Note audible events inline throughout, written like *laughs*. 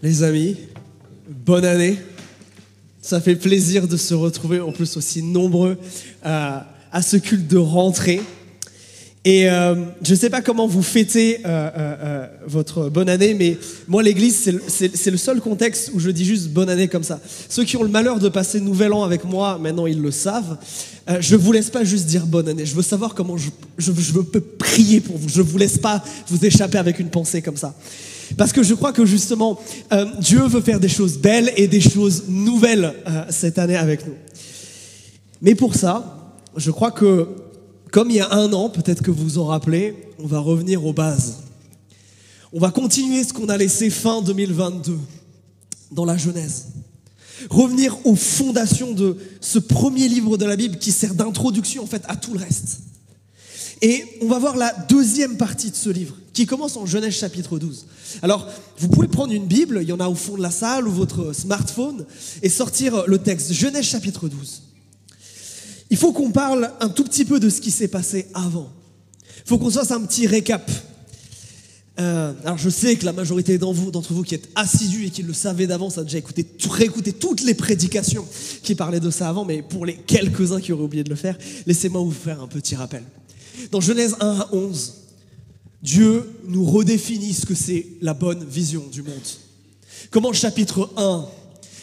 Les amis, bonne année. Ça fait plaisir de se retrouver en plus aussi nombreux euh, à ce culte de rentrée. Et euh, je ne sais pas comment vous fêtez euh, votre bonne année, mais moi, l'église, c'est le, seul contexte où je dis juste bonne année comme ça. Ceux qui ont le malheur de passer Nouvel An avec moi, maintenant ils le savent. je ne vous laisse pas juste dire bonne année. Je veux savoir comment je, je peux prier pour vous. Je ne vous laisse pas vous échapper avec une pensée comme ça. Parce que je crois que justement, Dieu veut faire des choses belles et des choses nouvelles cette année avec nous. Mais pour ça, je crois que comme il y a un an, peut-être que vous vous en rappelez, on va revenir aux bases. On va continuer ce qu'on a laissé fin 2022 dans la Genèse. Revenir aux fondations de ce premier livre de la Bible qui sert d'introduction en fait à tout le reste. Et on va voir la deuxième partie de ce livre qui commence en Genèse chapitre 12. Alors, vous pouvez prendre une Bible, il y en a au fond de la salle ou votre smartphone et sortir le texte Genèse chapitre 12 il faut qu'on parle un tout petit peu de ce qui s'est passé avant. Il faut qu'on fasse un petit récap. Euh, alors je sais que la majorité d'entre vous, vous, qui êtes assidus et qui le savez d'avance a déjà écouté, réécouté toutes les prédications qui parlaient de ça avant, mais pour les quelques-uns qui auraient oublié de le faire, laissez-moi vous faire un petit rappel. Dans Genèse 1 à 11, Dieu nous redéfinit ce que c'est la bonne vision du monde. Comment chapitre 1,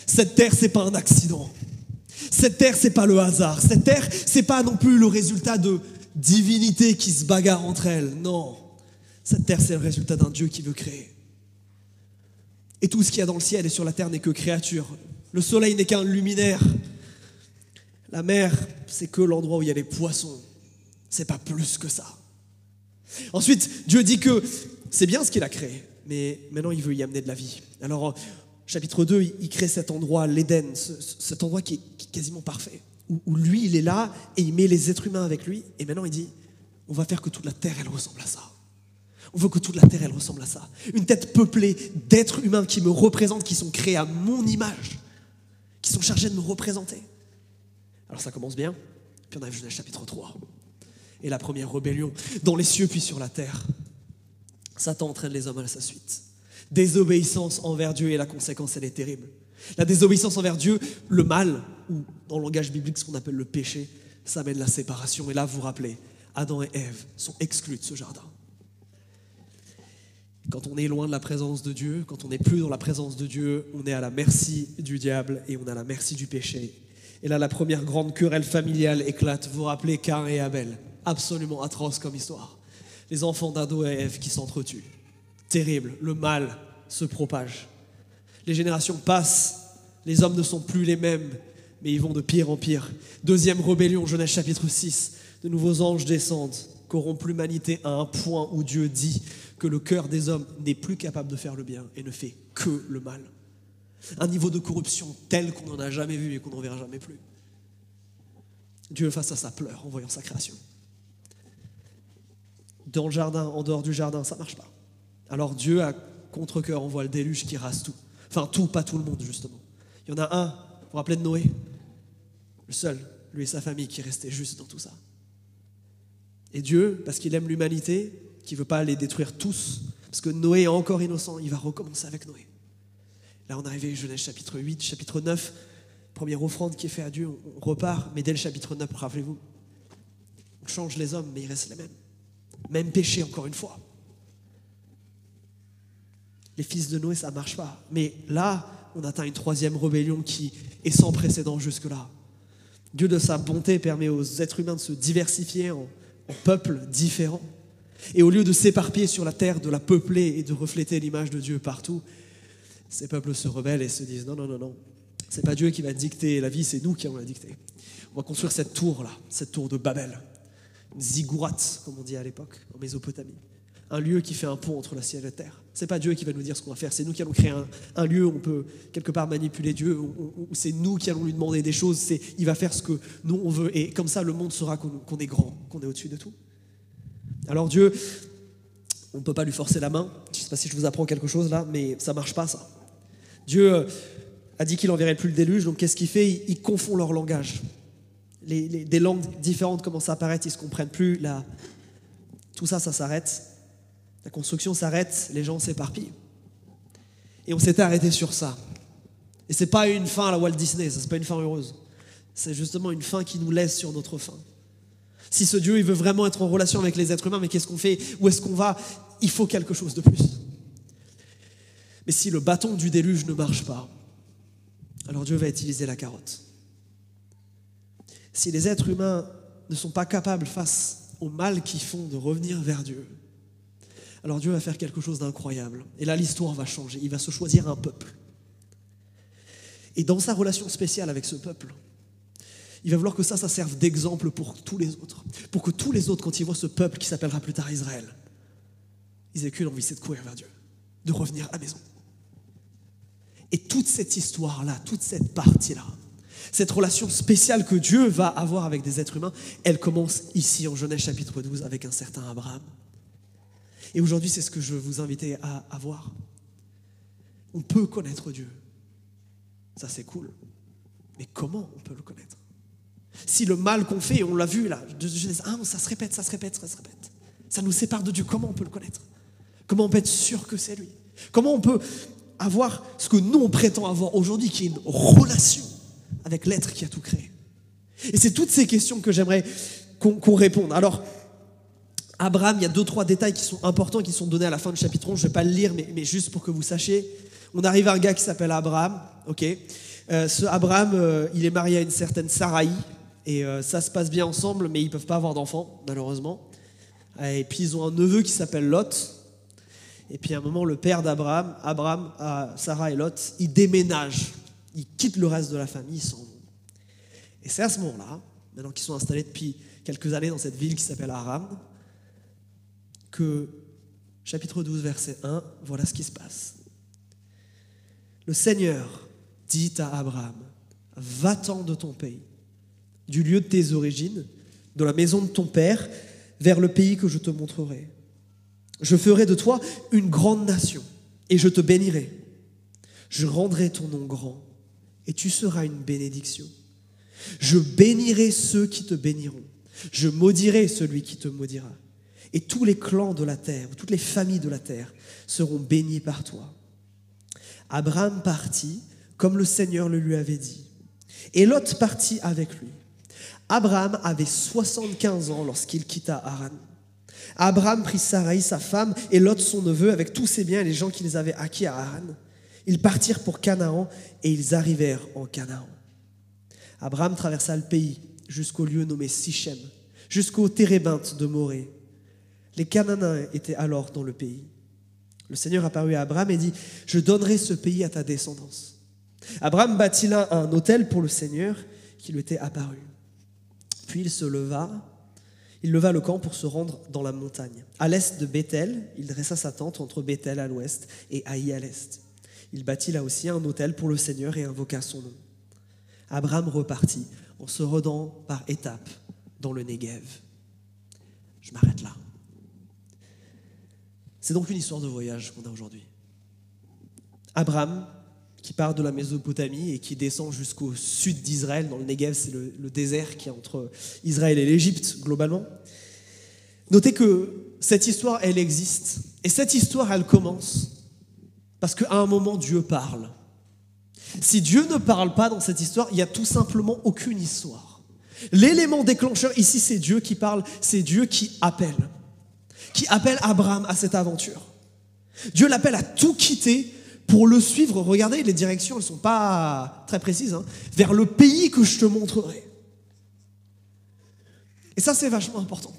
cette terre, c'est pas un accident. Cette terre, c'est pas le hasard. Cette terre, c'est pas non plus le résultat de divinités qui se bagarrent entre elles. Non. Cette terre, c'est le résultat d'un Dieu qui veut créer. Et tout ce qu'il y a dans le ciel et sur la terre n'est que créature. Le soleil n'est qu'un luminaire. La mer, c'est que l'endroit où il y a les poissons. C'est pas plus que ça. Ensuite, Dieu dit que c'est bien ce qu'il a créé, mais maintenant il veut y amener de la vie. Alors, chapitre 2, il crée cet endroit, l'Éden, cet endroit qui est quasiment parfait, où, lui, il est là et il met les êtres humains avec lui. Et maintenant, il dit, on va faire que toute la terre, elle ressemble à ça. On veut que toute la terre, elle ressemble à ça. Une tête peuplée d'êtres humains qui me représentent, qui sont créés à mon image, qui sont chargés de me représenter. Alors ça commence bien, puis on arrive jusqu'au chapitre 3. Et la première rébellion, dans les cieux puis sur la terre. Satan entraîne les hommes à sa suite désobéissance envers Dieu et la conséquence, elle est terrible. La désobéissance envers Dieu, le mal, ou dans le langage biblique ce qu'on appelle le péché, ça amène la séparation. Et là, vous vous rappelez, Adam et Ève sont exclus de ce jardin. Quand on est loin de la présence de Dieu, quand on n'est plus dans la présence de Dieu, on est à la merci du diable et on est à la merci du péché. Et là, la première grande querelle familiale éclate. Vous vous rappelez Cain et Abel Absolument atroce comme histoire. Les enfants d'Ado et Ève qui s'entretuent terrible. Le mal se propage. Les générations passent, les hommes ne sont plus les mêmes, mais ils vont de pire en pire. Deuxième rébellion, Genèse chapitre 6. De nouveaux anges descendent, corrompent l'humanité à un point où Dieu dit que le cœur des hommes n'est plus capable de faire le bien et ne fait que le mal. Un niveau de corruption tel qu'on n'en a jamais vu et qu'on n'en verra jamais plus. Dieu face à sa pleure en voyant sa création. Dans le jardin, en dehors du jardin, ça marche pas. Alors Dieu, à contre-coeur, envoie le déluge qui rase tout. Enfin, tout, pas tout le monde, justement. Il y en a un, vous vous rappelez de Noé? Le seul, lui et sa famille, qui restait juste dans tout ça. Et Dieu, parce qu'il aime l'humanité, qui veut pas les détruire tous, parce que Noé est encore innocent, il va recommencer avec Noé. Là, on est arrivé à Genèse chapitre 8, chapitre 9, première offrande qui est faite à Dieu, on repart, mais dès le chapitre 9, rappelez-vous, on change les hommes, mais ils restent les mêmes. Même péché, encore une fois les fils de Noé, ça ne marche pas. Mais là, on atteint une troisième rébellion qui est sans précédent jusque-là. Dieu de sa bonté permet aux êtres humains de se diversifier en, peuples différents. Et au lieu de s'éparpiller sur la terre, de la peupler et de refléter l'image de Dieu partout, ces peuples se rebellent et se disent non, non, non, non. C'est pas Dieu qui va dicter la vie, c'est nous qui allons la dicter. On va construire cette tour-là, cette tour de Babel. Une ziggourate, comme on dit à l'époque, en Mésopotamie un lieu qui fait un pont entre la ciel et la terre. C'est pas Dieu qui va nous dire ce qu'on va faire, c'est nous qui allons créer un, lieu où on peut quelque part manipuler Dieu, où, c'est nous qui allons lui demander des choses, c'est il va faire ce que nous on veut, et comme ça le monde saura qu'on est grand, qu'on est au-dessus de tout. Alors Dieu, on ne peut pas lui forcer la main, je sais pas si je vous apprends quelque chose là, mais ça marche pas ça. Dieu euh, a dit qu'il enverrait plus le déluge, donc qu'est-ce qu'il fait? Il, confond leur langage. Des langues différentes commencent à apparaître, ils ne se comprennent plus, tout ça, ça s'arrête. La construction s'arrête, les gens s'éparpillent. Et on s'était arrêté sur ça. Et c'est pas une fin à la Walt Disney, ça c'est pas une fin heureuse. C'est justement une fin qui nous laisse sur notre fin. Si ce Dieu, il veut vraiment être en relation avec les êtres humains, mais qu'est-ce qu'on fait? Où est-ce qu'on va? Il faut quelque chose de plus. Mais si le bâton du déluge ne marche pas, alors Dieu va utiliser la carotte. Si les êtres humains ne sont pas capables face au mal qu'ils font de revenir vers Dieu, alors Dieu va faire quelque chose d'incroyable. Et là, l'histoire va changer. Il va se choisir un peuple. Et dans sa relation spéciale avec ce peuple, il va vouloir que ça, ça serve d'exemple pour tous les autres. Pour que tous les autres, quand ils voient ce peuple qui s'appellera plus tard Israël, ils aient qu'une envie, c'est de courir vers Dieu, de revenir à la maison. Et toute cette histoire-là, toute cette partie-là, cette relation spéciale que Dieu va avoir avec des êtres humains, elle commence ici en Genèse chapitre 12 avec un certain Abraham. Et aujourd'hui, c'est ce que je vous inviter à avoir. On peut connaître Dieu. Ça, c'est cool. Mais comment on peut le connaître? Si le mal qu'on fait, on l'a vu là, ah, ça se répète, ça se répète, ça se répète. Ça nous sépare de Dieu. Comment on peut le connaître? Comment on peut être sûr que c'est lui? Comment on peut avoir ce que nous on prétend avoir aujourd'hui, qui est une relation? Avec l'être qui a tout créé. Et c'est toutes ces questions que j'aimerais qu'on réponde. Alors, Abraham, il y a deux, trois détails qui sont importants, qui sont donnés à la fin du chapitre 11. Je ne vais pas le lire, mais, juste pour que vous sachiez. On arrive à un gars qui s'appelle Abraham. ok euh, ce Abraham, euh, il est marié à une certaine Sarai. Et euh, ça se passe bien ensemble, mais ils ne peuvent pas avoir d'enfants, malheureusement. Et puis ils ont un neveu qui s'appelle Lot. Et puis à un moment, le père d'Abraham, Abraham, Sarah et Lot, ils déménagent. Ils quittent le reste de la famille, ils s'en vont. Et c'est à ce moment-là, maintenant qu'ils sont installés depuis quelques années dans cette ville qui s'appelle Aram, que chapitre 12, verset 1, voilà ce qui se passe. Le Seigneur dit à Abraham, va-t'en de ton pays, du lieu de tes origines, de la maison de ton père, vers le pays que je te montrerai. Je ferai de toi une grande nation et je te bénirai. Je rendrai ton nom grand et tu seras une bénédiction. Je bénirai ceux qui te béniront. Je maudirai celui qui te maudira. Et tous les clans de la terre, toutes les familles de la terre seront bénis par toi. Abraham partit comme le Seigneur le lui avait dit. Et Lot partit avec lui. Abraham avait 75 ans lorsqu'il quitta Haran. Abraham prit Sarai, sa femme, et Lot, son neveu, avec tous ses biens et les gens qu'ils avaient acquis à Haran. Ils partirent pour Canaan et ils arrivèrent en Canaan. Abraham traversa le pays jusqu'au lieu nommé Sichem, jusqu'au térébinthe de Morée. Les Cananéens étaient alors dans le pays. Le Seigneur apparut à Abraham et dit Je donnerai ce pays à ta descendance. Abraham bâtit là un hôtel pour le Seigneur qui lui était apparu. Puis il se leva il leva le camp pour se rendre dans la montagne. À l'est de Bethel, il dressa sa tente entre Bethel à l'ouest et Haï à l'est. Il bâtit là aussi un hôtel pour le Seigneur et invoqua son nom. Abraham repartit en se rendant par étapes dans le Negev. Je m'arrête là. C'est donc une histoire de voyage qu'on a aujourd'hui. Abraham qui part de la Mésopotamie et qui descend jusqu'au sud d'Israël, dans le Negev, c'est le, désert qui est entre Israël et l'Égypte globalement. Notez que cette histoire, elle existe. Et cette histoire, elle commence parce qu'à un moment, Dieu parle. Si Dieu ne parle pas dans cette histoire, il n'y a tout simplement aucune histoire. L'élément déclencheur ici, c'est Dieu qui parle, c'est Dieu qui appelle, qui appelle Abraham à cette aventure. Dieu l'appelle à tout quitter pour le suivre, regardez, les directions, elles ne sont pas très précises, hein, vers le pays que je te montrerai. Et ça, c'est vachement important.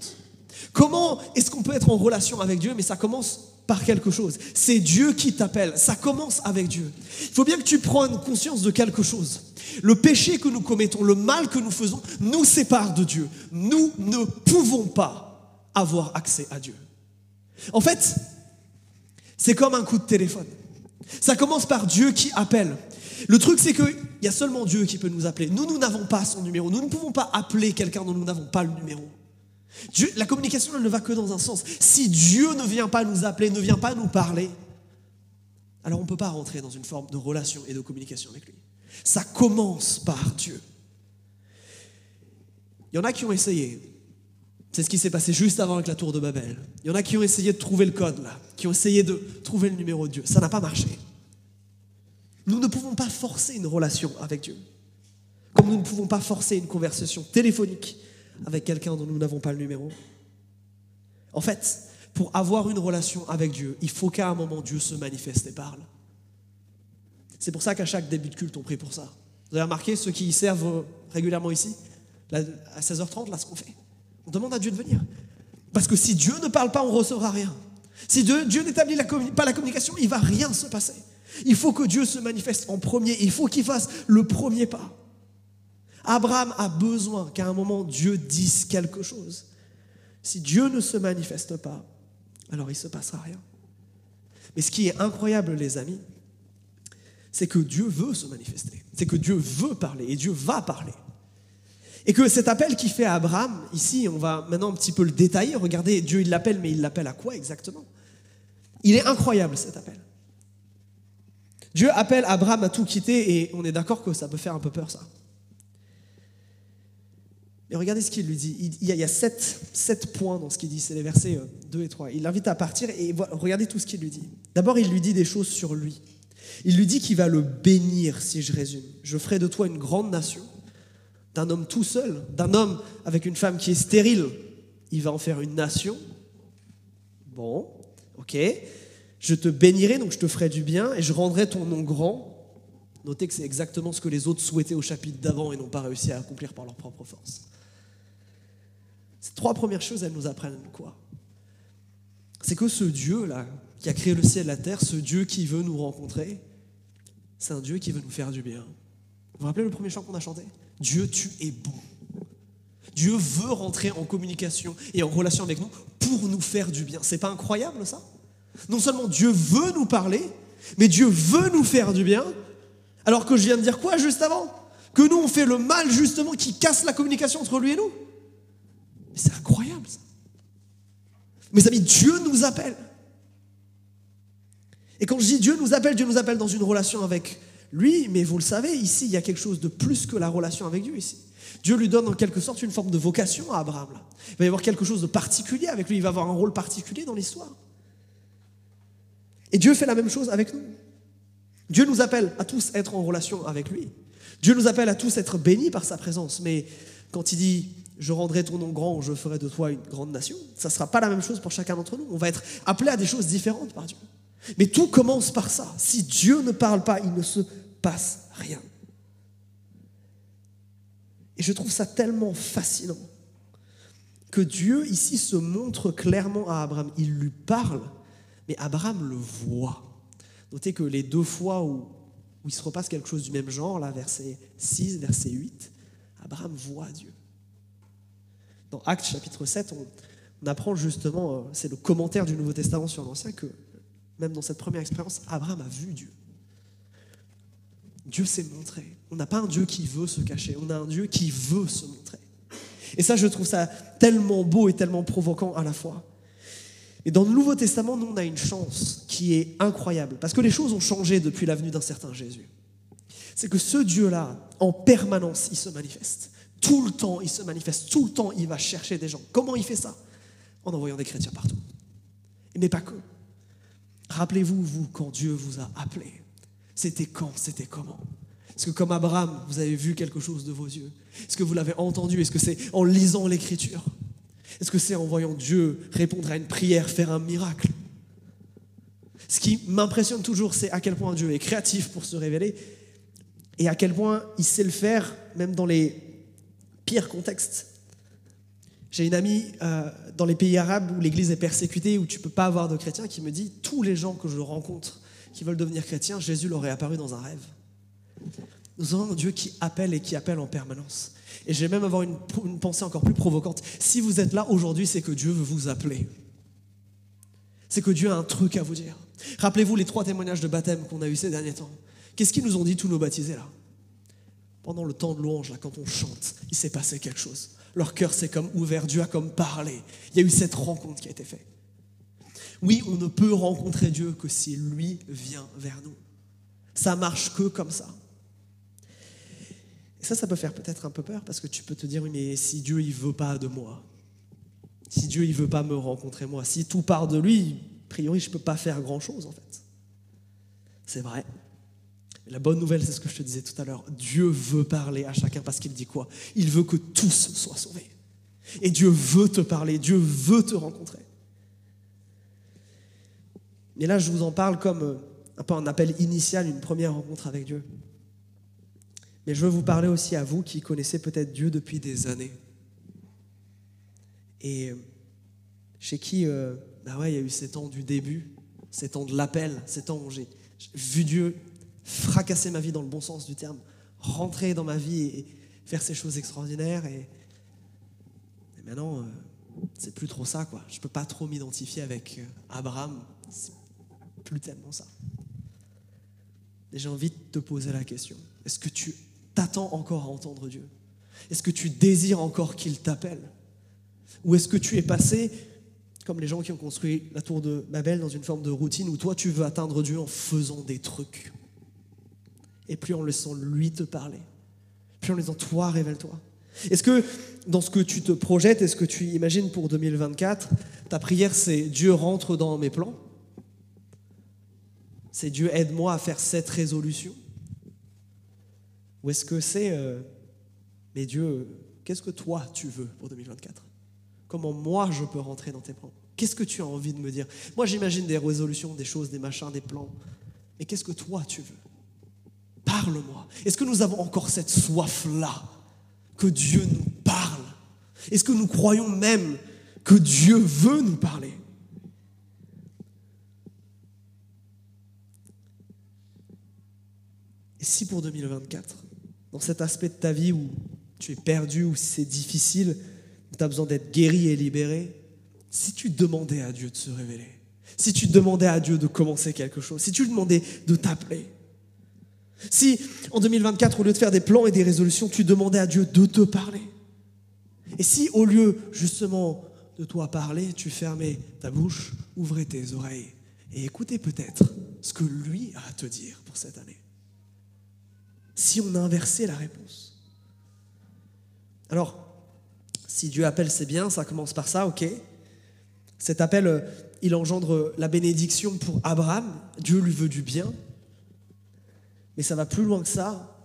Comment est-ce qu'on peut être en relation avec Dieu? Mais ça commence par quelque chose. C'est Dieu qui t'appelle. Ça commence avec Dieu. Il faut bien que tu prennes conscience de quelque chose. Le péché que nous commettons, le mal que nous faisons, nous sépare de Dieu. Nous ne pouvons pas avoir accès à Dieu. En fait, c'est comme un coup de téléphone. Ça commence par Dieu qui appelle. Le truc, c'est qu'il y a seulement Dieu qui peut nous appeler. Nous, nous n'avons pas son numéro. Nous ne pouvons pas appeler quelqu'un dont nous n'avons pas le numéro. La communication, ne va que dans un sens. Si Dieu ne vient pas nous appeler, ne vient pas nous parler, alors on ne peut pas rentrer dans une forme de relation et de communication avec lui. Ça commence par Dieu. Il y en a qui ont essayé. C'est ce qui s'est passé juste avant avec la tour de Babel. Il y en a qui ont essayé de trouver le code là, qui ont essayé de trouver le numéro de Dieu. Ça n'a pas marché. Nous ne pouvons pas forcer une relation avec Dieu. Comme nous ne pouvons pas forcer une conversation téléphonique avec quelqu'un dont nous n'avons pas le numéro. En fait, pour avoir une relation avec Dieu, il faut qu'à un moment Dieu se manifeste et parle. C'est pour ça qu'à chaque début de culte, on prie pour ça. Vous avez remarqué, ceux qui y servent régulièrement ici, à 16h30, là, ce qu'on fait, on demande à Dieu de venir. Parce que si Dieu ne parle pas, on ne recevra rien. Si Dieu, n'établit pas la communication, il va rien se passer. Il faut que Dieu se manifeste en premier. Il faut qu'il fasse le premier pas. Abraham a besoin qu'à un moment Dieu dise quelque chose. Si Dieu ne se manifeste pas, alors il ne se passera rien. Mais ce qui est incroyable, les amis, c'est que Dieu veut se manifester. C'est que Dieu veut parler et Dieu va parler. Et que cet appel qu'il fait à Abraham, ici, on va maintenant un petit peu le détailler. Regardez, Dieu, il l'appelle, mais il l'appelle à quoi exactement? Il est incroyable cet appel. Dieu appelle Abraham à tout quitter et on est d'accord que ça peut faire un peu peur, ça. Mais regardez ce qu'il lui dit. Il y a, sept, points dans ce qu'il dit. C'est les versets 2 euh, et 3. Il l'invite à partir et regardez tout ce qu'il lui dit. D'abord, il lui dit des choses sur lui. Il lui dit qu'il va le bénir, si je résume. Je ferai de toi une grande nation. D'un homme tout seul, d'un homme avec une femme qui est stérile, il va en faire une nation. Bon, ok. Je te bénirai, donc je te ferai du bien, et je rendrai ton nom grand. Notez que c'est exactement ce que les autres souhaitaient au chapitre d'avant et n'ont pas réussi à accomplir par leur propre force. Ces trois premières choses, elles nous apprennent quoi? C'est que ce Dieu-là, qui a créé le ciel et la terre, ce Dieu qui veut nous rencontrer, c'est un Dieu qui veut nous faire du bien. Vous vous rappelez le premier chant qu'on a chanté? Dieu, tu es bon. Dieu veut rentrer en communication et en relation avec nous pour nous faire du bien. C'est pas incroyable ça? Non seulement Dieu veut nous parler, mais Dieu veut nous faire du bien. Alors que je viens de dire quoi juste avant? Que nous on fait le mal justement qui casse la communication entre lui et nous? C'est incroyable ça. Mes amis, Dieu nous appelle. Et quand je dis Dieu nous appelle, Dieu nous appelle dans une relation avec lui, mais vous le savez, ici, il y a quelque chose de plus que la relation avec Dieu ici. Dieu lui donne en quelque sorte une forme de vocation à Abraham. Il va y avoir quelque chose de particulier avec lui, il va avoir un rôle particulier dans l'histoire. Et Dieu fait la même chose avec nous. Dieu nous appelle à tous être en relation avec lui. Dieu nous appelle à tous être bénis par sa présence. Mais quand il dit je rendrai ton nom grand, je ferai de toi une grande nation, ça ne sera pas la même chose pour chacun d'entre nous. On va être appelé à des choses différentes par Dieu. Mais tout commence par ça. Si Dieu ne parle pas, il ne se passe rien. Et je trouve ça tellement fascinant que Dieu ici se montre clairement à Abraham. Il lui parle, mais Abraham le voit. Notez que les deux fois où, il se repasse quelque chose du même genre, là, verset 6, verset 8, Abraham voit Dieu. Dans Actes chapitre 7, on, apprend justement, euh, c'est le commentaire du Nouveau Testament sur l'Ancien, que même dans cette première expérience, Abraham a vu Dieu. Dieu s'est montré. On n'a pas un Dieu qui veut se cacher, on a un Dieu qui veut se montrer. Et ça, je trouve ça tellement beau et tellement provoquant à la fois. Et dans le Nouveau Testament, nous, on a une chance qui est incroyable, parce que les choses ont changé depuis la venue d'un certain Jésus. C'est que ce Dieu-là, en permanence, il se manifeste. Tout le temps, il se manifeste. Tout le temps, il va chercher des gens. Comment il fait ça En envoyant des chrétiens partout. Mais pas que. Rappelez-vous, vous, quand Dieu vous a appelé. C'était quand C'était comment Est-ce que comme Abraham, vous avez vu quelque chose de vos yeux Est-ce que vous l'avez entendu Est-ce que c'est en lisant l'Écriture Est-ce que c'est en voyant Dieu répondre à une prière, faire un miracle Ce qui m'impressionne toujours, c'est à quel point Dieu est créatif pour se révéler et à quel point il sait le faire même dans les pires contextes. J'ai une amie euh, dans les pays arabes où l'église est persécutée, où tu ne peux pas avoir de chrétiens, qui me dit tous les gens que je rencontre qui veulent devenir chrétiens, Jésus leur est apparu dans un rêve. Nous avons un Dieu qui appelle et qui appelle en permanence. Et je vais même avoir une, une pensée encore plus provocante. Si vous êtes là aujourd'hui, c'est que Dieu veut vous appeler. C'est que Dieu a un truc à vous dire. Rappelez-vous les trois témoignages de baptême qu'on a eu ces derniers temps. Qu'est-ce qu'ils nous ont dit tous nos baptisés là? Pendant le temps de louange, là, quand on chante, il s'est passé quelque chose leur cœur s'est comme ouvert, Dieu a comme parlé. Il y a eu cette rencontre qui a été faite. Oui, on ne peut rencontrer Dieu que si lui vient vers nous. Ça marche que comme ça. Et ça, ça peut faire peut-être un peu peur parce que tu peux te dire, oui, mais si Dieu il veut pas de moi, si Dieu il veut pas me rencontrer moi, si tout part de lui, a priori je peux pas faire grand chose en fait. C'est vrai. La bonne nouvelle, c'est ce que je te disais tout à l'heure. Dieu veut parler à chacun parce qu'il dit quoi? Il veut que tous soient sauvés. Et Dieu veut te parler, Dieu veut te rencontrer. Et là, je vous en parle comme euh, un peu un appel initial, une première rencontre avec Dieu. Mais je veux vous parler aussi à vous qui connaissez peut-être Dieu depuis des années. Et euh, chez qui, euh, bah ouais, il y a eu ces temps du début, ces temps de l'appel, ces temps où j'ai vu Dieu fracasser ma vie dans le bon sens du terme, rentrer dans ma vie et faire ces choses extraordinaires. Et, maintenant, c'est plus trop ça, quoi. Je peux pas trop m'identifier avec Abraham. C'est plus tellement ça. Et j'ai envie de te poser la question. Est-ce que tu t'attends encore à entendre Dieu? Est-ce que tu désires encore qu'il t'appelle? Ou est-ce que tu es passé, comme les gens qui ont construit la tour de Babel, dans une forme de routine où toi tu veux atteindre Dieu en faisant des trucs? Et puis en laissant lui te parler. Puis en disant, toi, révèle-toi. Est-ce que dans ce que tu te projettes, est-ce que tu imagines pour 2024, ta prière c'est Dieu rentre dans mes plans c'est Dieu aide-moi à faire cette résolution Ou est-ce que c'est, euh, mais Dieu, qu'est-ce que toi tu veux pour 2024 Comment moi je peux rentrer dans tes plans? Qu'est-ce que tu as envie de me dire? Moi j'imagine des résolutions, des choses, des machins, des plans. Mais qu'est-ce que toi tu veux? Parle-moi. Est-ce que nous avons encore cette soif-là que Dieu nous parle? Est-ce que nous croyons même que Dieu veut nous parler? Si pour 2024, dans cet aspect de ta vie où tu es perdu, où c'est difficile, où tu as besoin d'être guéri et libéré, si tu demandais à Dieu de se révéler, si tu demandais à Dieu de commencer quelque chose, si tu demandais de t'appeler, si en 2024, au lieu de faire des plans et des résolutions, tu demandais à Dieu de te parler, et si au lieu justement de toi parler, tu fermais ta bouche, ouvrais tes oreilles et écoutais peut-être ce que lui a à te dire pour cette année. Si on a inversé la réponse. Alors, si Dieu appelle, c'est bien, ça commence par ça, ok. Cet appel, euh, il engendre la bénédiction pour Abraham, Dieu lui veut du bien, mais ça va plus loin que ça.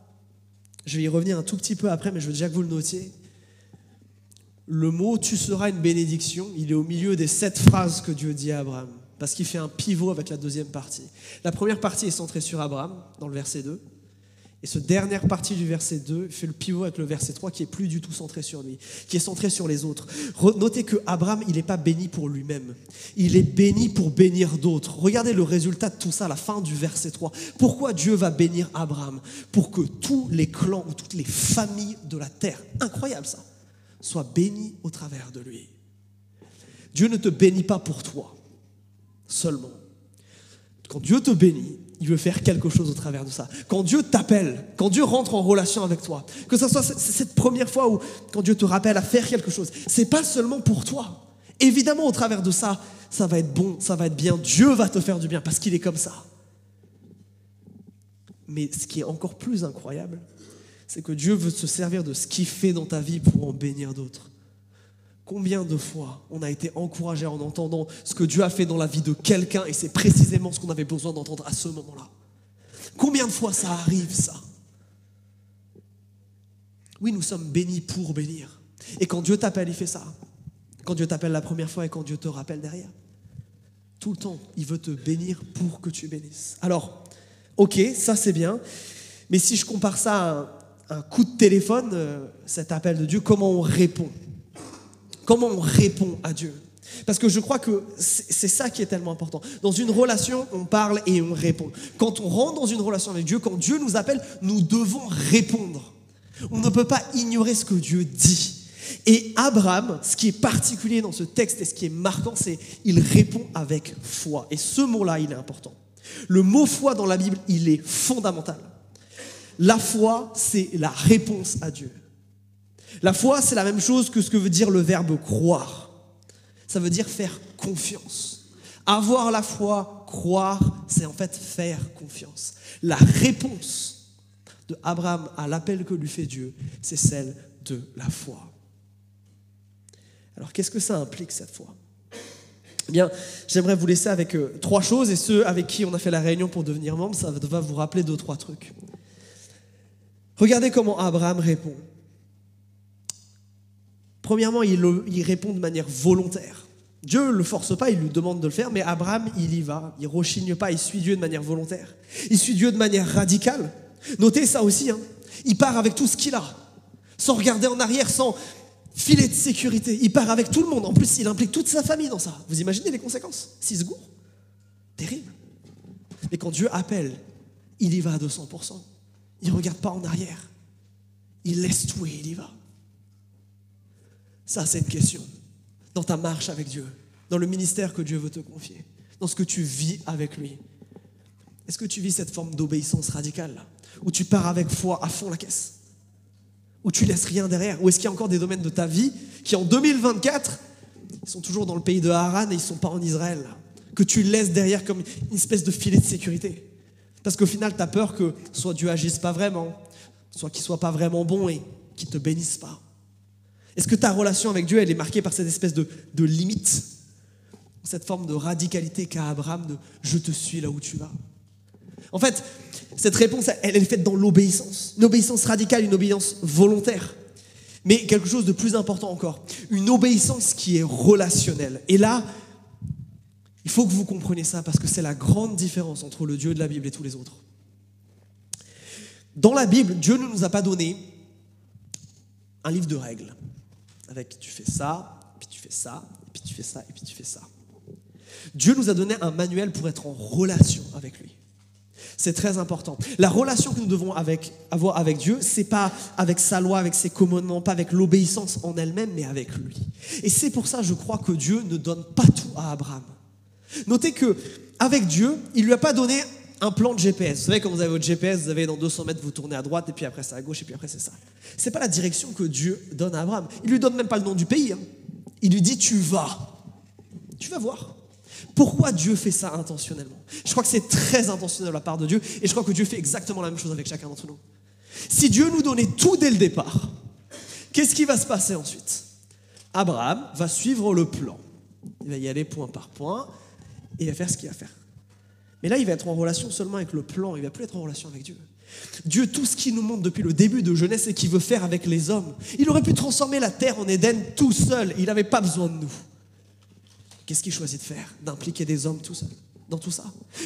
Je vais y revenir un tout petit peu après, mais je veux déjà que vous le notiez. Le mot tu seras une bénédiction, il est au milieu des sept phrases que Dieu dit à Abraham, parce qu'il fait un pivot avec la deuxième partie. La première partie est centrée sur Abraham, dans le verset 2. Et ce dernière partie du verset 2 fait le pivot avec le verset 3 qui est plus du tout centré sur lui, qui est centré sur les autres. Notez que Abraham, il n'est pas béni pour lui-même. Il est béni pour bénir d'autres. Regardez le résultat de tout ça la fin du verset 3. Pourquoi Dieu va bénir Abraham Pour que tous les clans ou toutes les familles de la terre, incroyable ça, soient bénis au travers de lui? Dieu ne te bénit pas pour toi seulement. Quand Dieu te bénit, il veut faire quelque chose au travers de ça. Quand Dieu t'appelle, quand Dieu rentre en relation avec toi, que ce soit cette première fois où quand Dieu te rappelle à faire quelque chose, c'est pas seulement pour toi. Évidemment, au travers de ça, ça va être bon, ça va être bien. Dieu va te faire du bien parce qu'il est comme ça. Mais ce qui est encore plus incroyable, c'est que Dieu veut se servir de ce qu'il fait dans ta vie pour en bénir d'autres. Combien de fois on a été encouragé en entendant ce que Dieu a fait dans la vie de quelqu'un et c'est précisément ce qu'on avait besoin d'entendre à ce moment-là Combien de fois ça arrive ça? Oui, nous sommes bénis pour bénir. Et quand Dieu t'appelle, il fait ça. Quand Dieu t'appelle la première fois et quand Dieu te rappelle derrière. Tout le temps, il veut te bénir pour que tu bénisses. Alors, ok, ça c'est bien. Mais si je compare ça à un, coup de téléphone, euh, cet appel de Dieu, comment on répond? Comment on répond à Dieu? Parce que je crois que c'est ça qui est tellement important. Dans une relation, on parle et on répond. Quand on rentre dans une relation avec Dieu, quand Dieu nous appelle, nous devons répondre. On ne peut pas ignorer ce que Dieu dit. Et Abraham, ce qui est particulier dans ce texte et ce qui est marquant, c'est il répond avec foi. Et ce mot-là, il est important. Le mot foi dans la Bible, il est fondamental. La foi, c'est la réponse à Dieu. La foi, c'est la même chose que ce que veut dire le verbe croire. Ça veut dire faire confiance. Avoir la foi, croire, c'est en fait faire confiance. La réponse de Abraham à l'appel que lui fait Dieu, c'est celle de la foi. Alors qu'est-ce que ça implique cette foi? Eh bien, j'aimerais vous laisser avec euh, trois choses et ceux avec qui on a fait la réunion pour devenir membre, ça va vous rappeler deux, trois trucs. Regardez comment Abraham répond. Premièrement, il, répond de manière volontaire. Dieu ne le force pas, il lui demande de le faire, mais Abraham, il y va. Il rechigne pas, il suit Dieu de manière volontaire. Il suit Dieu de manière radicale. Notez ça aussi. Hein. Il part avec tout ce qu'il a, sans regarder en arrière, sans filet de sécurité. Il part avec tout le monde. En plus, il implique toute sa famille dans ça. Vous imaginez les conséquences? Six secours Terrible. Mais quand Dieu appelle, il y va à 200%. Il ne regarde pas en arrière. Il laisse tout et il y va. Ça, c'est une question. Dans ta marche avec Dieu, dans le ministère que Dieu veut te confier, dans ce que tu vis avec lui. Est-ce que tu vis cette forme d'obéissance radicale où tu pars avec foi à fond la caisse Où tu laisses rien derrière Ou est-ce qu'il y a encore des domaines de ta vie qui en 2024 sont toujours dans le pays de Haran et ils ne sont pas en Israël Que tu laisses derrière comme une espèce de filet de sécurité? Parce qu'au final, tu as peur que soit Dieu agisse pas vraiment, soit qu'il soit pas vraiment bon et qu'il te bénisse pas. Est-ce que ta relation avec Dieu, elle est marquée par cette espèce de, de limite Cette forme de radicalité qu'a Abraham de je te suis là où tu vas En fait, cette réponse, elle, est faite dans l'obéissance. Une obéissance radicale, une obéissance volontaire. Mais quelque chose de plus important encore, une obéissance qui est relationnelle. Et là, il faut que vous compreniez ça parce que c'est la grande différence entre le Dieu de la Bible et tous les autres. Dans la Bible, Dieu ne nous a pas donné un livre de règles avec tu fais ça, puis tu fais ça, puis tu fais ça, et puis tu fais ça. Dieu nous a donné un manuel pour être en relation avec lui. C'est très important. La relation que nous devons avoir avec Dieu, c'est pas avec sa loi, avec ses commandements, pas avec l'obéissance en elle-même, mais avec lui. Et c'est pour ça, je crois que Dieu ne donne pas tout à Abraham. Notez que avec Dieu, il lui a pas donné un plan de GPS. Vous savez, quand vous avez votre GPS, vous avez dans 200 mètres, vous tournez à droite, et puis après c'est à gauche, et puis après c'est ça. C'est pas la direction que Dieu donne à Abraham. Il lui donne même pas le nom du pays. Hein. Il lui dit Tu vas. Tu vas voir. Pourquoi Dieu fait ça intentionnellement? Je crois que c'est très intentionnel de la part de Dieu, et je crois que Dieu fait exactement la même chose avec chacun d'entre nous. Si Dieu nous donnait tout dès le départ, qu'est-ce qui va se passer ensuite? Abraham va suivre le plan. Il va y aller point par point, et il va faire ce qu'il va faire. Mais là, il va être en relation seulement avec le plan, il va plus être en relation avec Dieu. Dieu, tout ce qu'il nous montre depuis le début de jeunesse et qu'il veut faire avec les hommes, il aurait pu transformer la terre en Éden tout seul, il n'avait pas besoin de nous. Qu'est-ce qu'il choisit de faire? D'impliquer des hommes tout seul dans tout ça.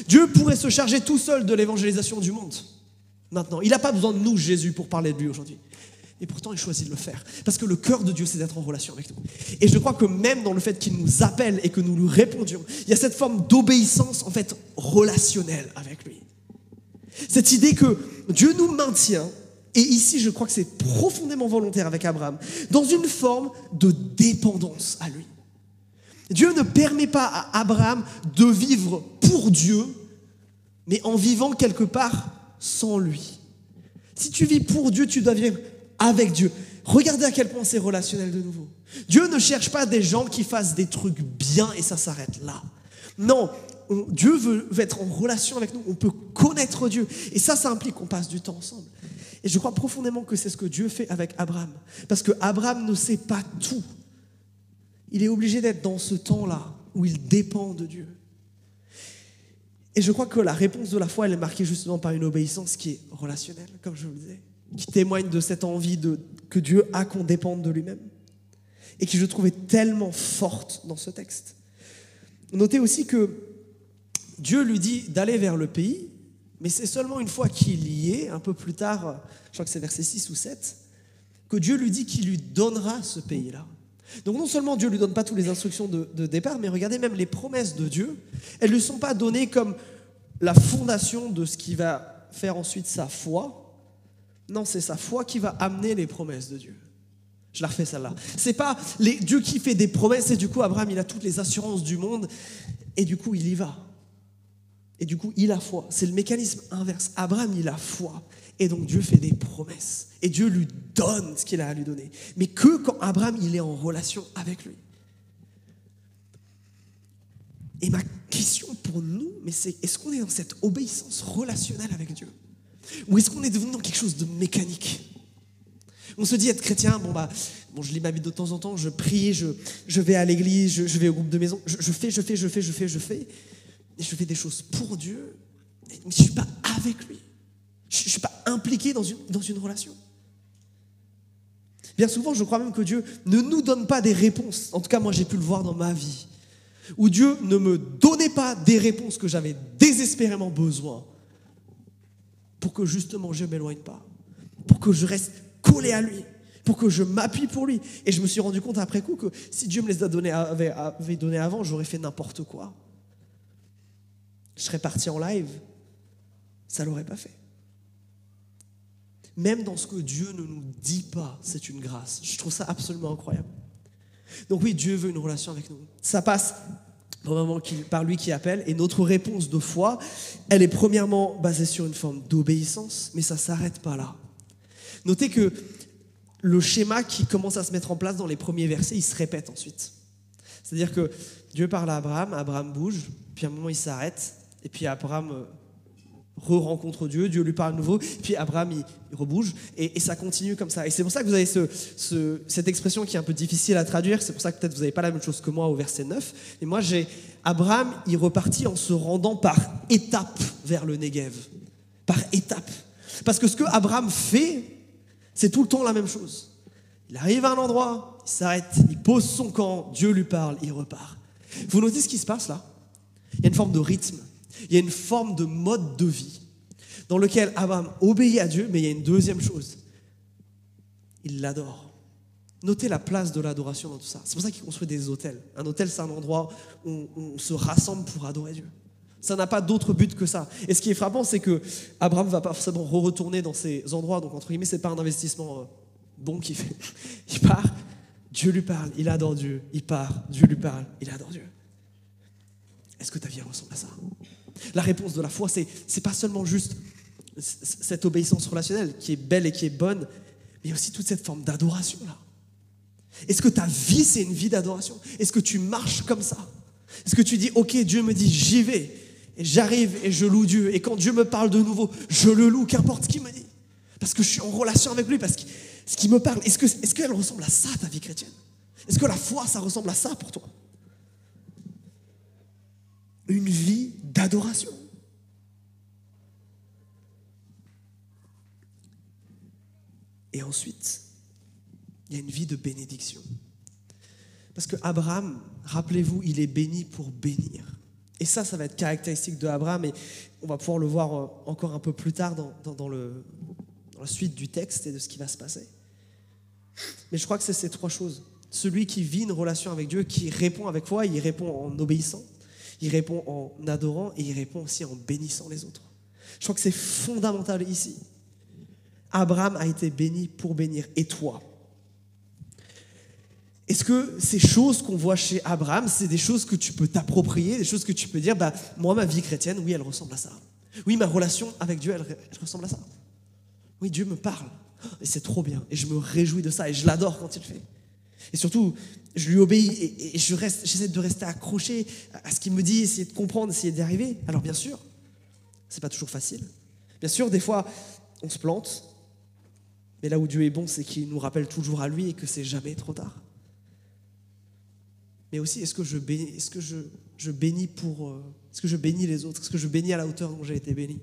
Dieu pourrait se charger tout seul de l'évangélisation du monde. Maintenant, il n'a pas besoin de nous, Jésus, pour parler de lui aujourd'hui. Et pourtant, il choisit de le faire. Parce que le cœur de Dieu, c'est d'être en relation avec nous. Et je crois que même dans le fait qu'il nous appelle et que nous lui répondions, il y a cette forme d'obéissance, en fait, relationnelle avec lui. Cette idée que Dieu nous maintient, et ici, je crois que c'est profondément volontaire avec Abraham, dans une forme de dépendance à lui. Dieu ne permet pas à Abraham de vivre pour Dieu, mais en vivant quelque part sans lui. Si tu vis pour Dieu, tu dois vivre avec Dieu. Regardez à quel point c'est relationnel de nouveau. Dieu ne cherche pas des gens qui fassent des trucs bien et ça s'arrête là. Non, Dieu veut, être en relation avec nous, on peut connaître Dieu. Et ça, ça implique qu'on passe du temps ensemble. Et je crois profondément que c'est ce que Dieu fait avec Abraham. Parce que Abraham ne sait pas tout. Il est obligé d'être dans ce temps-là où il dépend de Dieu. Et je crois que la réponse de la foi, elle est marquée justement par une obéissance qui est relationnelle, comme je vous le disais qui témoigne de cette envie de, que Dieu a qu'on dépende de lui-même et qui je trouvais tellement forte dans ce texte. Notez aussi que Dieu lui dit d'aller vers le pays, mais c'est seulement une fois qu'il y est, un peu plus tard, je crois que c'est verset 6 ou 7, que Dieu lui dit qu'il lui donnera ce pays-là. Donc non seulement Dieu ne lui donne pas toutes les instructions de, de, départ, mais regardez même les promesses de Dieu, elles ne lui sont pas données comme la fondation de ce qui va faire ensuite sa foi, non, c'est sa foi qui va amener les promesses de Dieu. Je la refais celle-là. C'est pas Dieu qui fait des promesses et du coup Abraham il a toutes les assurances du monde et du coup il y va. Et du coup il a foi. C'est le mécanisme inverse. Abraham il a foi et donc Dieu fait des promesses et Dieu lui donne ce qu'il a à lui donner. Mais que quand Abraham il est en relation avec lui. Et ma question pour nous, mais c'est est-ce qu'on est dans cette obéissance relationnelle avec Dieu? Ou est-ce qu'on est devenu dans quelque chose de mécanique On se dit être chrétien, bon bah, bon, je lis ma Bible de temps en temps, je prie, je, je vais à l'église, je, vais au groupe de maison, je, je fais, je fais, je fais, je fais, je fais, et je fais des choses pour Dieu, mais je ne suis pas avec lui. Je ne suis pas impliqué dans une, dans une relation. Bien souvent, je crois même que Dieu ne nous donne pas des réponses. En tout cas, moi, j'ai pu le voir dans ma vie. Où Dieu ne me donnait pas des réponses que j'avais désespérément besoin pour que justement je ne m'éloigne pas, pour que je reste collé à lui, pour que je m'appuie pour lui. Et je me suis rendu compte après coup que si Dieu me les avait, avait donné avant, j'aurais fait n'importe quoi. Je serais parti en live, ça ne l'aurait pas fait. Même dans ce que Dieu ne nous dit pas, c'est une grâce. Je trouve ça absolument incroyable. Donc oui, Dieu veut une relation avec nous. Ça passe par lui qui appelle, et notre réponse de foi, elle est premièrement basée sur une forme d'obéissance, mais ça ne s'arrête pas là. Notez que le schéma qui commence à se mettre en place dans les premiers versets, il se répète ensuite. C'est-à-dire que Dieu parle à Abraham, Abraham bouge, puis à un moment il s'arrête, et puis Abraham euh, re-rencontre Dieu, Dieu lui parle à nouveau, puis Abraham il, rebouge, et, ça continue comme ça. Et c'est pour ça que vous avez ce, cette expression qui est un peu difficile à traduire, c'est pour ça que peut-être vous n'avez pas la même chose que moi au verset 9. Et moi j'ai Abraham, il repartit en se rendant par étapes vers le Negev. Par étapes. Parce que ce que Abraham fait, c'est tout le temps la même chose. Il arrive à un endroit, il s'arrête, il pose son camp, Dieu lui parle, il repart. Vous notez ce qui se passe là? Il y a une forme de rythme. Il y a une forme de mode de vie dans lequel Abraham obéit à Dieu, mais il y a une deuxième chose. Il l'adore. Notez la place de l'adoration dans tout ça. C'est pour ça qu'il construit des hôtels. Un hôtel, c'est un endroit où on se rassemble pour adorer Dieu. Ça n'a pas d'autre but que ça. Et ce qui est frappant, c'est que Abraham va pas forcément retourner dans ces endroits. Donc, entre guillemets, c'est pas un investissement euh, bon qu'il fait. *laughs* Il part, Dieu lui parle, il adore Dieu. Il part, Dieu lui parle, il adore Dieu. Est-ce que ta vie ressemble à ça? La réponse de la foi, c'est n'est pas seulement juste cette obéissance relationnelle qui est belle et qui est bonne, mais aussi toute cette forme d'adoration là. Est-ce que ta vie, c'est une vie d'adoration? Est-ce que tu marches comme ça? Est-ce que tu dis, ok, Dieu me dit, j'y vais, et j'arrive et je loue Dieu, et quand Dieu me parle de nouveau, je le loue, qu'importe ce qu'il me dit, parce que je suis en relation avec lui, parce que ce qui me parle, est-ce qu'elle est qu'elle ressemble à ça, ta vie chrétienne? Est-ce que la foi, ça ressemble à ça pour toi? Une vie d'adoration. Et ensuite, il y a une vie de bénédiction. Parce que Abraham, rappelez-vous, il est béni pour bénir. Et ça, ça va être caractéristique de Abraham, et on va pouvoir le voir euh, encore un peu plus tard dans, dans la suite du texte et de ce qui va se passer. Mais je crois que c'est ces trois choses. Celui qui vit une relation avec Dieu, qui répond avec foi, il répond en obéissant il répond en adorant et il répond aussi en bénissant les autres. Je crois que c'est fondamental ici. Abraham a été béni pour bénir. Et toi? Est-ce que ces choses qu'on voit chez Abraham, c'est des choses que tu peux t'approprier, des choses que tu peux dire, bah, moi, ma vie chrétienne, oui, elle ressemble à ça. Oui, ma relation avec Dieu, elle, elle ressemble à ça. Oui, Dieu me parle. Et c'est trop bien. Et je me réjouis de ça. Et je l'adore quand il le fait. Et surtout, je lui obéis et, j'essaie de rester accroché à ce qu'il me dit, essayer de comprendre, essayer d'y arriver. Alors bien sûr, c'est pas toujours facile. Bien sûr, des fois, on se plante. Mais là où Dieu est bon, c'est qu'il nous rappelle toujours à lui et que c'est jamais trop tard. Mais aussi, est-ce que je bénis pour, euh, est-ce que je bénis les autres, est-ce que je bénis à la hauteur dont j'ai été béni?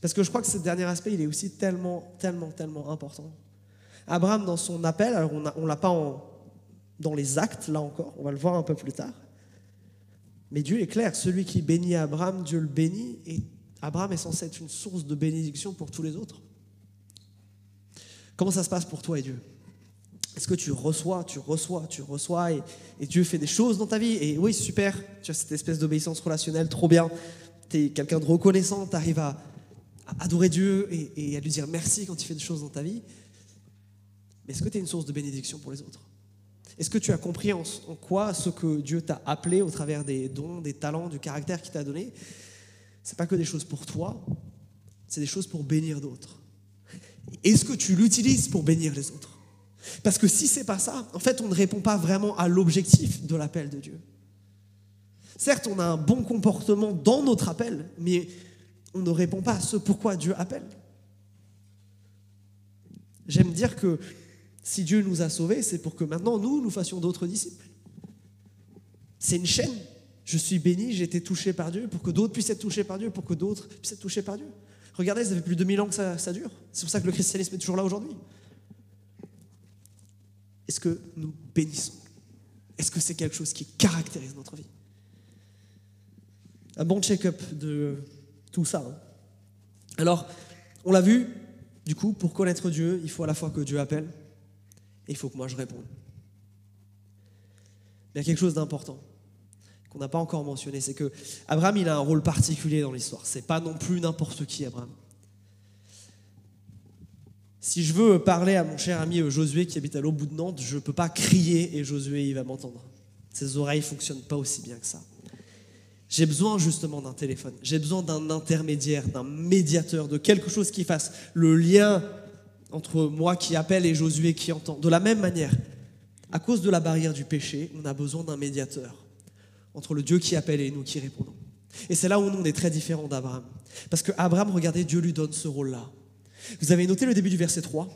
Parce que je crois que ce dernier aspect, il est aussi tellement, tellement, tellement important. Abraham, dans son appel, alors on ne l'a pas dans les actes, là encore, on va le voir un peu plus tard. Mais Dieu est clair, celui qui bénit Abraham, Dieu le bénit, et Abraham est censé être une source de bénédiction pour tous les autres. Comment ça se passe pour toi et Dieu? Est-ce que tu reçois, tu reçois, tu reçois, et, Dieu fait des choses dans ta vie? Et oui, super, tu as cette espèce d'obéissance relationnelle, trop bien, tu es quelqu'un de reconnaissant, tu arrives à, adorer Dieu et, et à lui dire merci quand il fait des choses dans ta vie est-ce que tu es une source de bénédiction pour les autres? Est-ce que tu as compris en, quoi ce que Dieu t'a appelé au travers des dons, des talents, du caractère qu'il t'a donné? C'est pas que des choses pour toi, c'est des choses pour bénir d'autres. Est-ce que tu l'utilises pour bénir les autres? Parce que si c'est pas ça, en fait, on ne répond pas vraiment à l'objectif de l'appel de Dieu. Certes, on a un bon comportement dans notre appel, mais on ne répond pas à ce pourquoi Dieu appelle. J'aime dire que si Dieu nous a sauvés, c'est pour que maintenant nous, nous fassions d'autres disciples. C'est une chaîne. Je suis béni, j'ai été touché par Dieu, pour que d'autres puissent être touchés par Dieu, pour que d'autres puissent être touchés par Dieu. Regardez, ça fait plus de 2000 ans que ça, dure. C'est pour ça que le christianisme est toujours là aujourd'hui. Est-ce que nous bénissons? Est-ce que c'est quelque chose qui caractérise notre vie? Un bon check-up de tout ça. hein. Alors, on l'a vu, du coup, pour connaître Dieu, il faut à la fois que Dieu appelle il faut que moi je réponde. Mais il y a quelque chose d'important qu'on n'a pas encore mentionné, c'est que Abraham, il a un rôle particulier dans l'histoire. C'est pas non plus n'importe qui, Abraham. Si je veux parler à mon cher ami Josué qui habite à l'autre bout de Nantes, je ne peux pas crier et Josué il va m'entendre. Ses oreilles ne fonctionnent pas aussi bien que ça. J'ai besoin justement d'un téléphone. J'ai besoin d'un intermédiaire, d'un médiateur, de quelque chose qui fasse le lien entre moi qui appelle et Josué qui entend. De la même manière, à cause de la barrière du péché, on a besoin d'un médiateur entre le Dieu qui appelle et nous qui répondons. Et c'est là où nous, on est très différents d'Abraham. Parce que Abraham, regardez, Dieu lui donne ce rôle-là. Vous avez noté le début du verset 3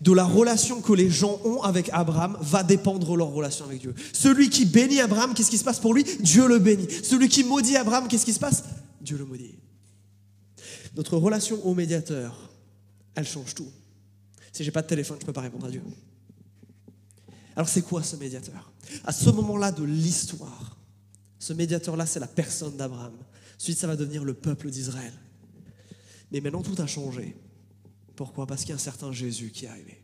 De la relation que les gens ont avec Abraham va dépendre leur relation avec Dieu. Celui qui bénit Abraham, qu'est-ce qui se passe pour lui? Dieu le bénit. Celui qui maudit Abraham, qu'est-ce qui se passe? Dieu le maudit. Notre relation au médiateur, elle change tout. Si j'ai pas de téléphone, je ne peux pas répondre à Dieu. Alors c'est quoi ce médiateur? À ce moment-là de l'histoire, ce médiateur-là, c'est la personne d'Abraham. Ensuite, ça va devenir le peuple d'Israël. Mais maintenant, tout a changé. Pourquoi? Parce qu'il y a un certain Jésus qui est arrivé.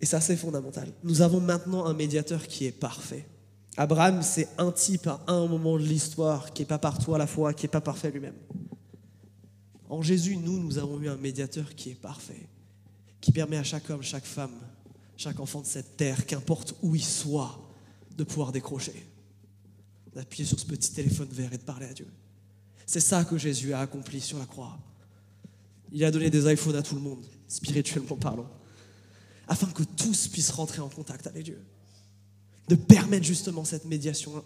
Et ça, c'est fondamental. Nous avons maintenant un médiateur qui est parfait. Abraham, c'est un type à un moment de l'histoire qui n'est pas partout à la fois, qui n'est pas parfait lui-même. En Jésus, nous, nous avons eu un médiateur qui est parfait, qui permet à chaque homme, chaque femme, chaque enfant de cette terre, qu'importe où il soit, de pouvoir décrocher, d'appuyer sur ce petit téléphone vert et de parler à Dieu. C'est ça que Jésus a accompli sur la croix. Il a donné des iPhones à tout le monde, spirituellement parlant, afin que tous puissent rentrer en contact avec Dieu. De permettre justement cette médiation.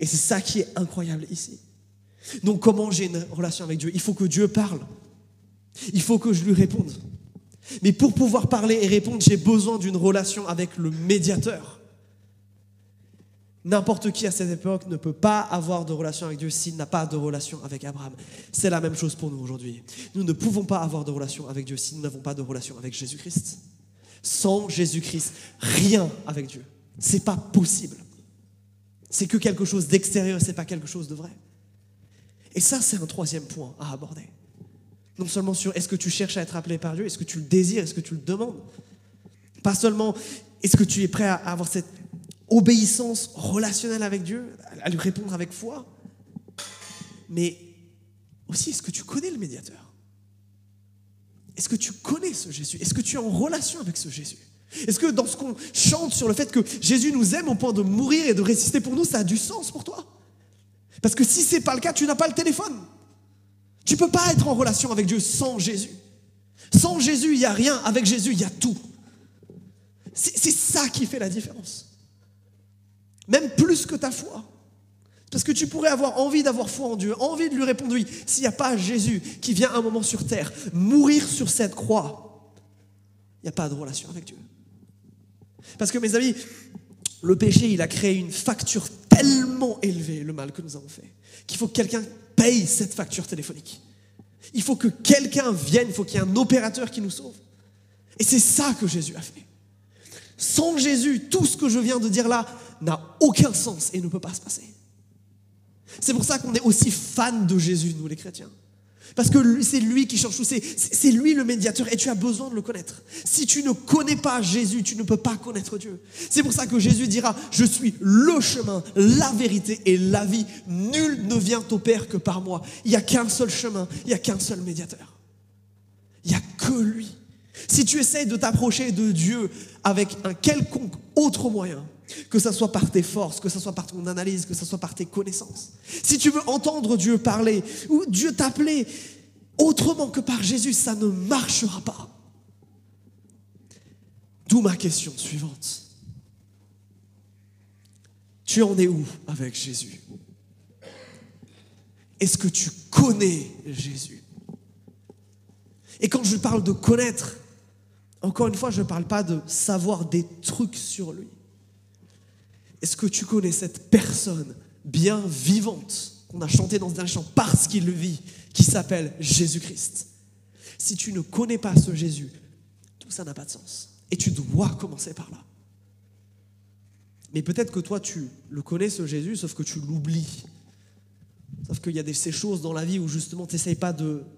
Et c'est ça qui est incroyable ici. Donc comment j'ai une relation avec Dieu? Il faut que Dieu parle. Il faut que je lui réponde. Mais pour pouvoir parler et répondre, j'ai besoin d'une relation avec le médiateur. N'importe qui à cette époque ne peut pas avoir de relation avec Dieu s'il n'a pas de relation avec Abraham. C'est la même chose pour nous aujourd'hui. Nous ne pouvons pas avoir de relation avec Dieu si nous n'avons pas de relation avec Jésus-Christ. Sans Jésus-Christ, rien avec Dieu. C'est pas possible. C'est que quelque chose d'extérieur, c'est pas quelque chose de vrai. Et ça, c'est un troisième point à aborder. Non seulement sur est-ce que tu cherches à être appelé par Dieu, est-ce que tu le désires, est-ce que tu le demandes. Pas seulement est-ce que tu es prêt à avoir cette obéissance relationnelle avec Dieu, à lui répondre avec foi, mais aussi est-ce que tu connais le médiateur? Est-ce que tu connais ce Jésus? Est-ce que tu es en relation avec ce Jésus? Est-ce que dans ce qu'on chante sur le fait que Jésus nous aime au point de mourir et de résister pour nous, ça a du sens pour toi? Parce que si ce n'est pas le cas, tu n'as pas le téléphone. Tu ne peux pas être en relation avec Dieu sans Jésus. Sans Jésus, il n'y a rien. Avec Jésus, il y a tout. C'est ça qui fait la différence. Même plus que ta foi. Parce que tu pourrais avoir envie d'avoir foi en Dieu, envie de lui répondre oui, s'il n'y a pas Jésus qui vient un moment sur terre, mourir sur cette croix, il n'y a pas de relation avec Dieu. Parce que mes amis, le péché, il a créé une facture tellement élevée, le mal que nous avons fait, qu'il faut que quelqu'un paye cette facture téléphonique. Il faut que quelqu'un vienne, il faut qu'il y ait un opérateur qui nous sauve. Et c'est ça que Jésus a fait. Sans Jésus, tout ce que je viens de dire là n'a aucun sens et ne peut pas se passer. C'est pour ça qu'on est aussi fan de Jésus, nous les chrétiens. Parce que c'est lui qui change tout, c'est lui le médiateur et tu as besoin de le connaître. Si tu ne connais pas Jésus, tu ne peux pas connaître Dieu. C'est pour ça que Jésus dira, je suis le chemin, la vérité et la vie. Nul ne vient au Père que par moi. Il n'y a qu'un seul chemin, il n'y a qu'un seul médiateur. Il n'y a que lui. Si tu essayes de t'approcher de Dieu avec un quelconque autre moyen, que ce soit par tes forces, que ce soit par ton analyse, que ce soit par tes connaissances. Si tu veux entendre Dieu parler ou Dieu t'appeler autrement que par Jésus, ça ne marchera pas. D'où ma question suivante. Tu en es où avec Jésus? Est-ce que tu connais Jésus? Et quand je parle de connaître, encore une fois, je ne parle pas de savoir des trucs sur lui. Est-ce que tu connais cette personne bien vivante qu'on a chanté dans un chant parce qu'il le vit, qui s'appelle Jésus-Christ? Si tu ne connais pas ce Jésus, tout ça n'a pas de sens. Et tu dois commencer par là. Mais peut-être que toi, tu le connais, ce Jésus, sauf que tu l'oublies. Sauf qu'il y a ces choses dans la vie où justement tu n'essayes pas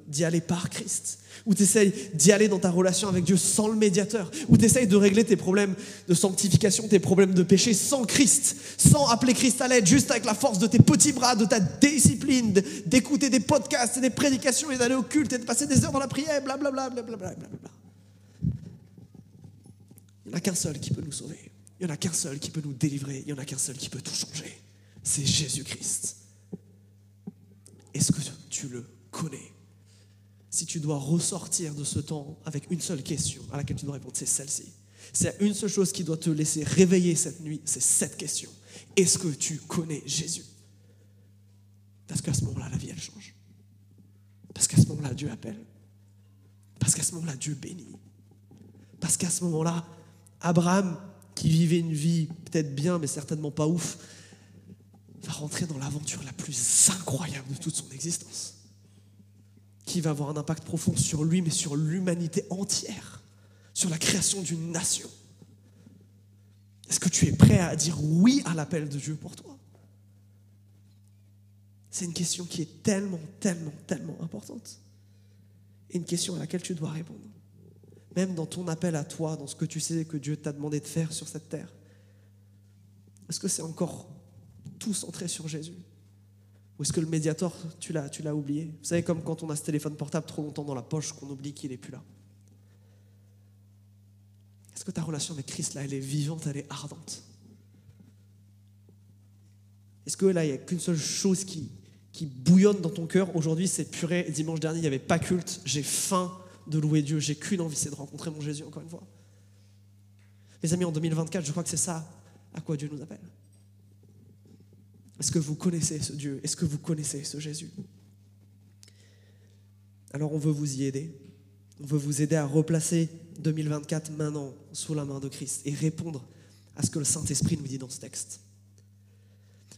d'y aller par Christ, où tu essayes d'y aller dans ta relation avec Dieu sans le médiateur, où tu essayes de régler tes problèmes de sanctification, tes problèmes de péché sans Christ, sans appeler Christ à l'aide, juste avec la force de tes petits bras, de ta discipline, d'écouter des podcasts et des prédications et d'aller au culte et de passer des heures dans la prière, blablabla. Bla, bla, bla, Il n'y en a qu'un seul qui peut nous sauver. Il n'y en a qu'un seul qui peut nous délivrer. Il n'y en a qu'un seul qui peut tout changer. C'est Jésus-Christ. Tu le connais Si tu dois ressortir de ce temps avec une seule question à laquelle tu dois répondre, c'est celle-ci. C'est une seule chose qui doit te laisser réveiller cette nuit, c'est cette question. Est-ce que tu connais Jésus? Parce qu'à ce moment-là, la vie, elle change. Parce qu'à ce moment-là, Dieu appelle. Parce qu'à ce moment-là, Dieu bénit. Parce qu'à ce moment-là, Abraham, qui vivait une vie peut-être bien, mais certainement pas ouf, va rentrer dans l'aventure la plus incroyable de toute son existence, qui va avoir un impact profond sur lui, mais sur l'humanité entière, sur la création d'une nation. Est-ce que tu es prêt à dire oui à l'appel de Dieu pour toi? C'est une question qui est tellement, tellement, tellement importante. Et une question à laquelle tu dois répondre. Même dans ton appel à toi, dans ce que tu sais que Dieu t'a demandé de faire sur cette terre. Est-ce que c'est encore tout centré sur Jésus Ou est-ce que le médiator, tu l'as, tu l'as oublié? Vous savez, comme quand on a ce téléphone portable trop longtemps dans la poche, qu'on oublie qu'il n'est plus là. Est-ce que ta relation avec Christ, là, elle est vivante, elle est ardente? Est-ce que là, il n'y a qu'une seule chose qui, qui bouillonne dans ton cœur? Aujourd'hui, c'est purée. Dimanche dernier, il n'y avait pas culte. J'ai faim de louer Dieu. J'ai qu'une envie, c'est de rencontrer mon Jésus encore une fois. Les amis, en 2024, je crois que c'est ça à quoi Dieu nous appelle. Est-ce que vous connaissez ce Dieu? Est-ce que vous connaissez ce Jésus? Alors on veut vous y aider. On veut vous aider à replacer 2024 maintenant sous la main de Christ et répondre à ce que le Saint-Esprit nous dit dans ce texte.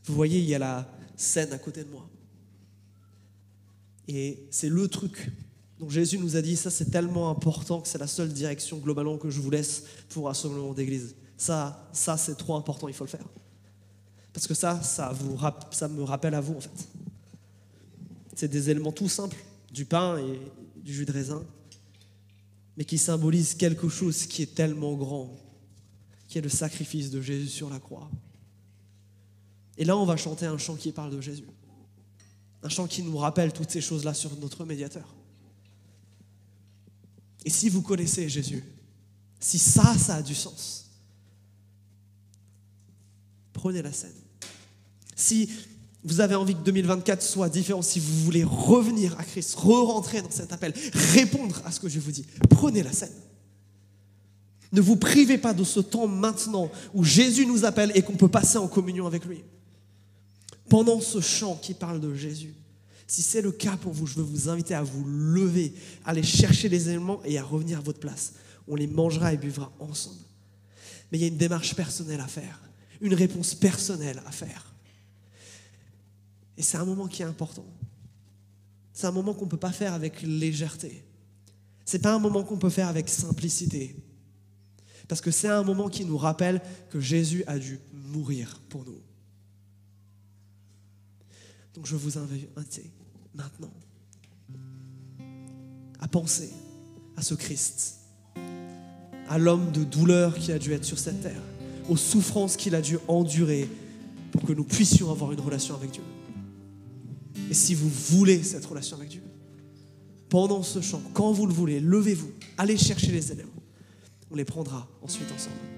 Vous voyez, il y a la scène à côté de moi. Et c'est le truc dont Jésus nous a dit, ça c'est tellement important que c'est la seule direction globalement que je vous laisse pour rassemblement d'église. Ça, ça c'est trop important, il faut le faire. Parce que ça, ça, vous, ça me rappelle à vous, en fait. C'est des éléments tout simples, du pain et du jus de raisin, mais qui symbolisent quelque chose qui est tellement grand, qui est le sacrifice de Jésus sur la croix. Et là, on va chanter un chant qui parle de Jésus. Un chant qui nous rappelle toutes ces choses-là sur notre médiateur. Et si vous connaissez Jésus, si ça, ça a du sens, prenez la scène. Si vous avez envie que 2024 soit différent, si vous voulez revenir à Christ, re-rentrer dans cet appel, répondre à ce que je vous dis, prenez la scène. Ne vous privez pas de ce temps maintenant où Jésus nous appelle et qu'on peut passer en communion avec lui. Pendant ce chant qui parle de Jésus, si c'est le cas pour vous, je veux vous inviter à vous lever, aller chercher les éléments et à revenir à votre place. On les mangera et buvra ensemble. Mais il y a une démarche personnelle à faire, une réponse personnelle à faire. Et c'est un moment qui est important. C'est un moment qu'on ne peut pas faire avec légèreté. Ce n'est pas un moment qu'on peut faire avec simplicité. Parce que c'est un moment qui nous rappelle que Jésus a dû mourir pour nous. Donc je vous invite maintenant à penser à ce Christ, à l'homme de douleur qui a dû être sur cette terre, aux souffrances qu'il a dû endurer pour que nous puissions avoir une relation avec Dieu. Et si vous voulez cette relation avec Dieu, pendant ce chant, quand vous le voulez, levez-vous, allez chercher les éléments. On les prendra ensuite ensemble.